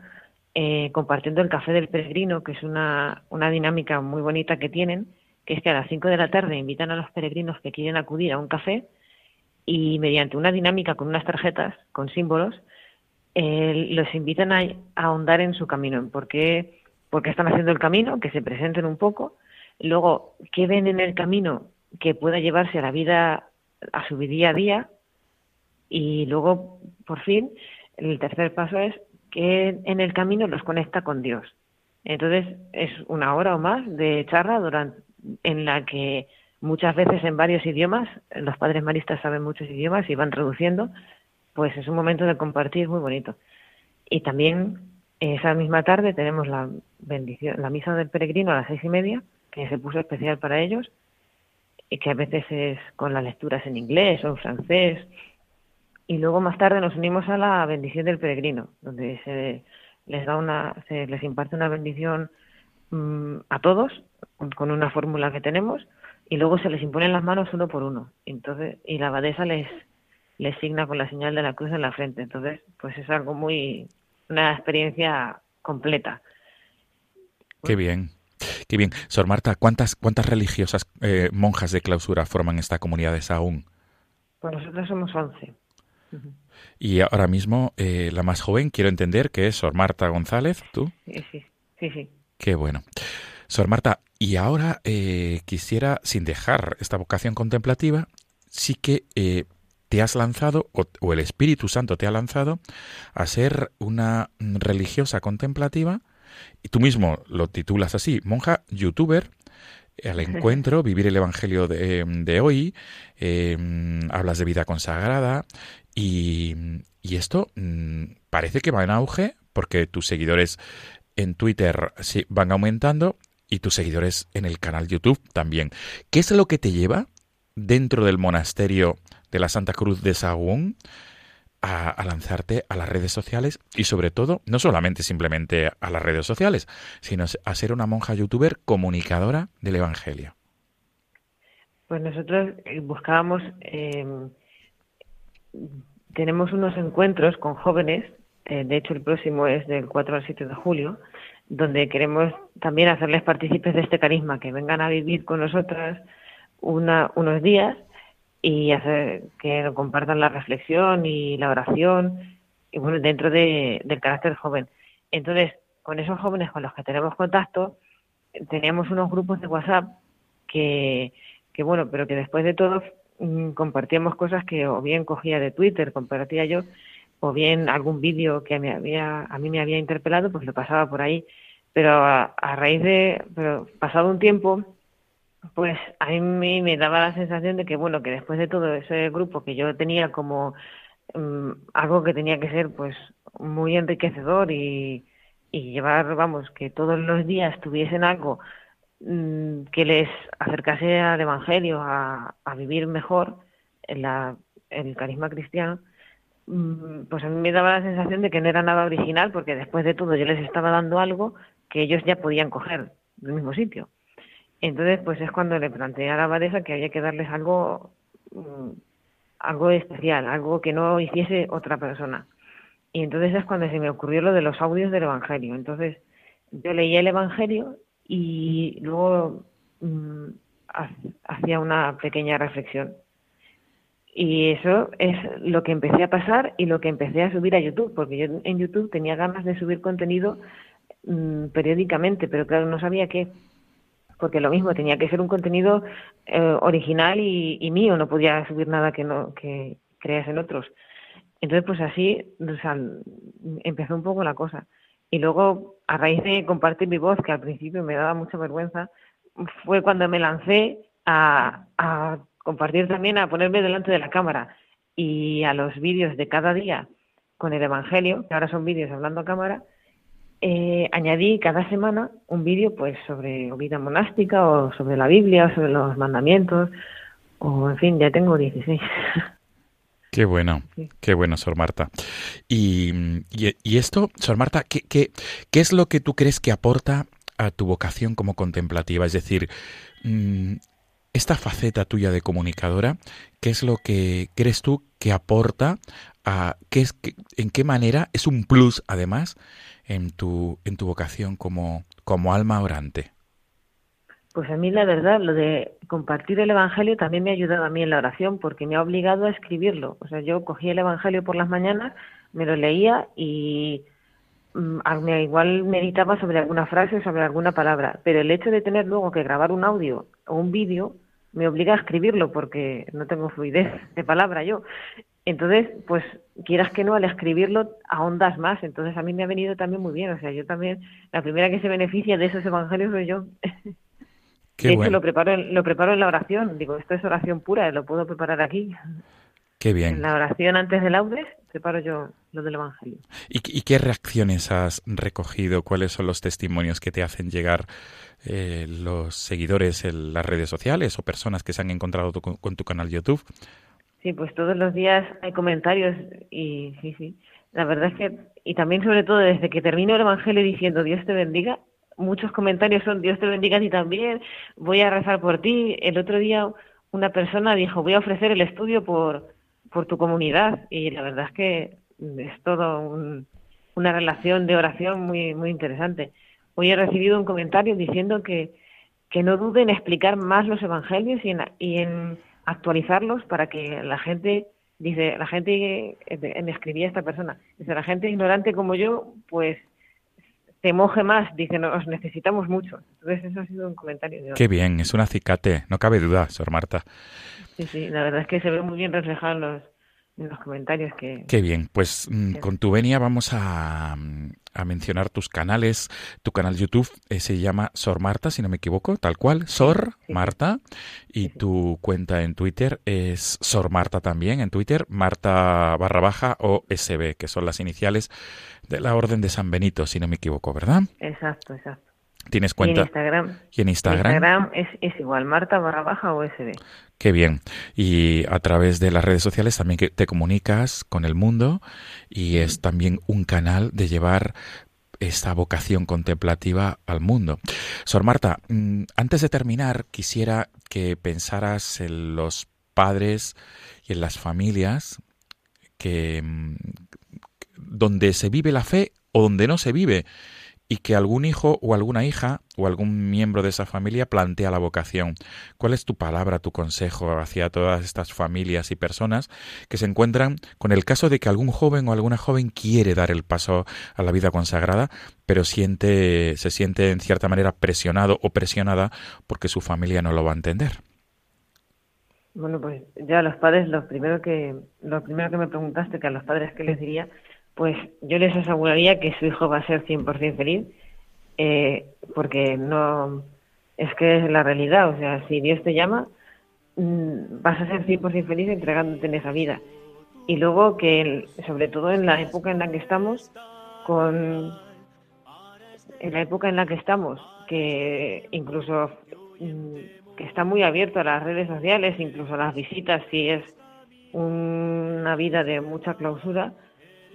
eh, compartiendo el café del peregrino que es una, una dinámica muy bonita que tienen que es que a las 5 de la tarde invitan a los peregrinos que quieren acudir a un café y mediante una dinámica con unas tarjetas con símbolos eh, los invitan a, ahondar en su camino por qué, porque están haciendo el camino que se presenten un poco luego qué ven en el camino que pueda llevarse a la vida a su día a día y luego, por fin, el tercer paso es que en el camino los conecta con Dios. Entonces es una hora o más de charla durante, en la que muchas veces en varios idiomas, los padres maristas saben muchos idiomas y van traduciendo, pues es un momento de compartir muy bonito. Y también esa misma tarde tenemos la bendición, la misa del peregrino a las seis y media, que se puso especial para ellos, y que a veces es con las lecturas en inglés o en francés. Y luego más tarde nos unimos a la bendición del peregrino, donde se les da una, se les imparte una bendición mm, a todos con una fórmula que tenemos y luego se les imponen las manos uno por uno. Entonces, y la abadesa les, les signa con la señal de la cruz en la frente. Entonces, pues es algo muy, una experiencia completa. Qué bien. Qué bien. Sor Marta, ¿cuántas, cuántas religiosas eh, monjas de clausura forman esta comunidad de Sahún? Pues nosotros somos once. Y ahora mismo, eh, la más joven, quiero entender que es Sor Marta González, ¿tú? Sí, sí, sí. sí. Qué bueno. Sor Marta, y ahora eh, quisiera, sin dejar esta vocación contemplativa, sí que te has lanzado, o, el Espíritu Santo te ha lanzado, a ser una religiosa contemplativa y tú mismo lo titulas así, monja youtuber, al encuentro, vivir el Evangelio de, hoy, em, hablas de vida consagrada y, esto mm, parece que va en auge porque tus seguidores en Twitter van aumentando y tus seguidores en el canal YouTube también. ¿Qué es lo que te lleva dentro del monasterio de la Santa Cruz de Sahagún a, lanzarte a las redes sociales y sobre todo, no solamente simplemente a las redes sociales, sino a ser una monja youtuber comunicadora del Evangelio. Pues nosotros eh, buscábamos, em, tenemos unos encuentros con jóvenes, eh, de hecho el próximo es del 4 al 7 de julio, donde queremos también hacerles partícipes de este carisma, que vengan a vivir con nosotras una, unos días y hacer que compartan la reflexión y la oración y bueno dentro de, del carácter joven. Entonces con esos jóvenes con los que tenemos contacto teníamos unos grupos de WhatsApp que, que bueno pero que después de todo mm, compartíamos cosas que o bien cogía de Twitter compartía yo o bien algún vídeo que me había a mí me había interpelado pues lo pasaba por ahí. Pero a, a raíz de pero pasado un tiempo pues a mí me daba la sensación de que, bueno, que después de todo ese grupo que yo tenía como mm, algo que tenía que ser pues muy enriquecedor y, llevar, vamos, que todos los días tuviesen algo mm, que les acercase al Evangelio, a, a vivir mejor en la, el carisma cristiano, mm, pues a mí me daba la sensación de que no era nada original, porque después de todo yo les estaba dando algo que ellos ya podían coger del mismo sitio. Entonces, pues es cuando le planteé a la abadesa que había que darles algo, mm, algo especial, algo que no hiciese otra persona. Y entonces es cuando se me ocurrió lo de los audios del Evangelio. Entonces, yo leía el Evangelio y luego mm, hacía una pequeña reflexión. Y eso es lo que empecé a pasar y lo que empecé a subir a YouTube, porque yo en YouTube tenía ganas de subir contenido mm, periódicamente, pero claro, no sabía qué porque lo mismo tenía que ser un contenido eh, original y, mío, no podía subir nada que no que creas en otros. Entonces, pues así empezó un poco la cosa. Y luego, a raíz de compartir mi voz, que al principio me daba mucha vergüenza, fue cuando me lancé a, a compartir también, a ponerme delante de la cámara y a los vídeos de cada día con el Evangelio, que ahora son vídeos hablando a cámara, eh, añadí cada semana un vídeo pues sobre vida monástica o sobre la Biblia o sobre los mandamientos o en fin, ya tengo 16. Qué bueno, qué bueno, Sor Marta. Y, y, esto, Sor Marta, ¿qué, ¿qué, qué, es lo que tú crees que aporta a tu vocación como contemplativa? Es decir, mm, esta faceta tuya de comunicadora, ¿qué es lo que crees tú que aporta a qué es, en qué manera es un plus además en tu, en tu vocación como, como alma orante? Pues a mí la verdad, lo de compartir el Evangelio también me ha ayudado a mí en la oración porque me ha obligado a escribirlo. O sea, yo cogía el Evangelio por las mañanas, me lo leía y mm, igual meditaba sobre alguna frase sobre alguna palabra. Pero el hecho de tener luego que grabar un audio o un vídeo me obliga a escribirlo porque no tengo fluidez de palabra yo. Entonces, pues quieras que no, al escribirlo ahondas más. Entonces a mí me ha venido también muy bien. O sea, yo también, la primera que se beneficia de esos evangelios soy yo. de hecho, lo, preparo en, lo preparo en la oración. Digo, esto es oración pura, lo puedo preparar aquí. Qué bien. En la oración antes del laudes preparo yo lo del Evangelio. ¿Y, qué reacciones has recogido? ¿Cuáles son los testimonios que te hacen llegar eh, los seguidores en las redes sociales o personas que se han encontrado con tu canal YouTube? Sí, pues todos los días hay comentarios y sí, sí. La verdad es que, y también sobre todo desde que termino el Evangelio diciendo Dios te bendiga, muchos comentarios son Dios te bendiga a ti también, voy a rezar por ti. El otro día una persona dijo voy a ofrecer el estudio por, por tu comunidad y la verdad es que es todo una relación de oración muy, muy interesante. Hoy he recibido un comentario diciendo que, que no duden en explicar más los evangelios y en, y en actualizarlos para que la gente, dice, la gente, eh, me escribía esta persona, dice, la gente ignorante como yo, pues te moje más, dice, nos necesitamos mucho. Entonces eso ha sido un comentario de Qué bien, es un acicate, no cabe duda, Sor Marta. Sí, sí, la verdad es que se ve muy bien reflejado en los, en los comentarios que... Qué bien, pues mm, con tu venia vamos a, a, mencionar tus canales. Tu canal YouTube eh, se llama Sor Marta, si no me equivoco, tal cual, Sor Marta. Y tu cuenta en Twitter es Sor Marta también, en Twitter, Marta barra baja o SB, que son las iniciales de la Orden de San Benito, si no me equivoco, ¿verdad? Exacto, exacto. ¿Tienes cuenta? Y en Instagram. ¿Y en Instagram? Instagram es, es igual, Marta barra baja o SB. Qué bien. Y a través de las redes sociales también que te comunicas con el mundo y es también un canal de llevar esta vocación contemplativa al mundo. Sor Marta, mm, antes de terminar, quisiera que pensaras en los padres y en las familias que mm, donde se vive la fe o donde no se vive y que algún hijo o alguna hija o algún miembro de esa familia plantea la vocación. ¿Cuál es tu palabra, tu consejo hacia todas estas familias y personas que se encuentran con el caso de que algún joven o alguna joven quiere dar el paso a la vida consagrada, pero siente, se siente en cierta manera presionado o presionada porque su familia no lo va a entender? Bueno, pues ya a los padres, lo primero que, lo primero que me preguntaste, que a los padres que les diría, pues yo les aseguraría que su hijo va a ser 100% feliz, eh, porque no es que es la realidad, o sea, si Dios te llama, mm, vas a ser 100% feliz entregándote en esa vida. y luego que sobre todo en la época en la que estamos con en la época en la que estamos que incluso mm, que está muy abierto a las redes sociales incluso a las visitas si es una vida de mucha clausura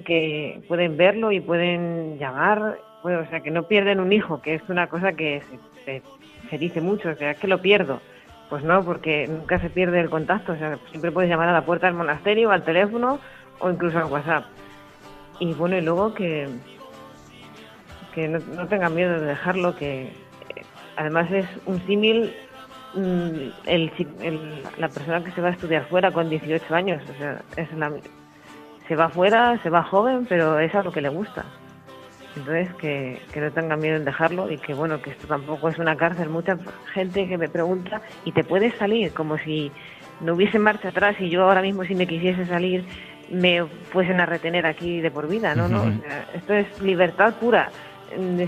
que pueden verlo y pueden llamar o sea que no pierden un hijo que es una cosa que se, dice mucho o sea es que lo pierdo pues no, porque nunca se pierde el contacto. O sea, siempre puedes llamar a la puerta del monasterio, al teléfono o incluso al WhatsApp. Y bueno, y luego que, que no, tengan miedo de dejarlo, que además es un símil mm, el, la persona que se va a estudiar fuera con 18 años. O sea, es la, se va fuera, se va joven, pero es a lo que le gusta. Entonces, que, que no tengan miedo en dejarlo y que, bueno, que esto tampoco es una cárcel. Mucha gente que me pregunta, ¿y te puedes salir? Como si no hubiese marcha atrás y yo ahora mismo, si me quisiese salir, me fuesen a retener aquí de por vida, ¿no? ¿no? esto es libertad pura.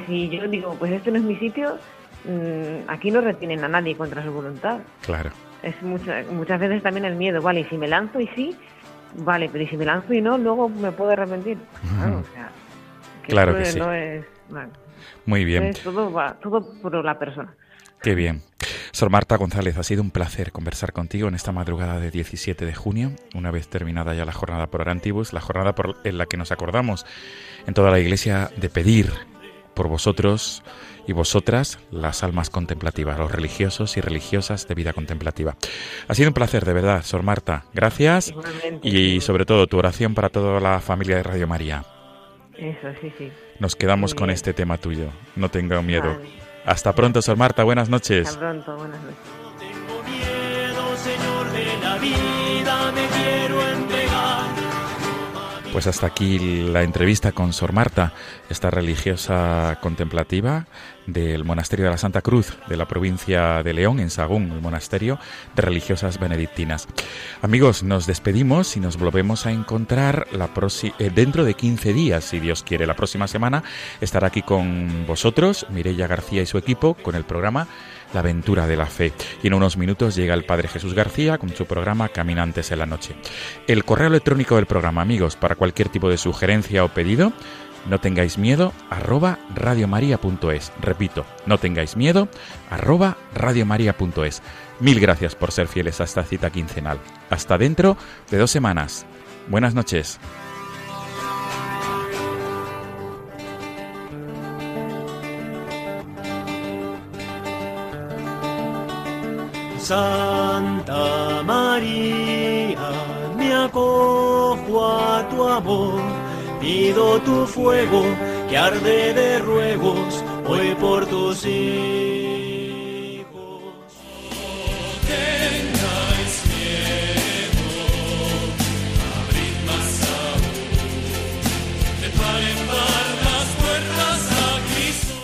Si yo digo, pues esto no es mi sitio, mm, aquí no retienen a nadie contra su voluntad. Claro. Es muchas veces también el miedo, vale, y si me lanzo y sí, vale, pero si me lanzo y no, luego me puedo arrepentir. o sea, claro que sí. Muy bien. todo, va, todo por la persona. Qué bien. Sor Marta González, ha sido un placer conversar contigo en esta madrugada de 17 de junio, una vez terminada ya la jornada por Orantibus, la jornada por, en la que nos acordamos en toda la iglesia de pedir por vosotros y vosotras las almas contemplativas, los religiosos y religiosas de vida contemplativa. Ha sido un placer, de verdad, Sor Marta. Gracias y sobre todo tu oración para toda la familia de Radio María. Eso, sí, sí. Nos quedamos con este tema tuyo. No tenga miedo. Hasta pronto, Sor Marta. Buenas noches. Hasta pronto, buenas noches. No tengo miedo, Señor de la vida, me quiero. Pues hasta aquí la entrevista con Sor Marta, esta religiosa contemplativa del Monasterio de la Santa Cruz de la provincia de León, en Sagún, el monasterio de religiosas benedictinas. Amigos, nos despedimos y nos volvemos a encontrar la eh, dentro de 15 días, si Dios quiere. La próxima semana estará aquí con vosotros, Mireya García y su equipo, con el programa la aventura de la fe. Y en unos minutos llega el Padre Jesús García con su programa Caminantes en la Noche. El correo electrónico del programa, amigos, para cualquier tipo de sugerencia o pedido, no tengáis miedo, arroba radiomaria.es. Repito, no tengáis miedo, arroba radiomaria.es. Mil gracias por ser fieles a esta cita quincenal. Hasta dentro de dos semanas. Buenas noches. Santa María, me acojo a tu amor, pido tu fuego que arde de ruegos hoy por tus hijos.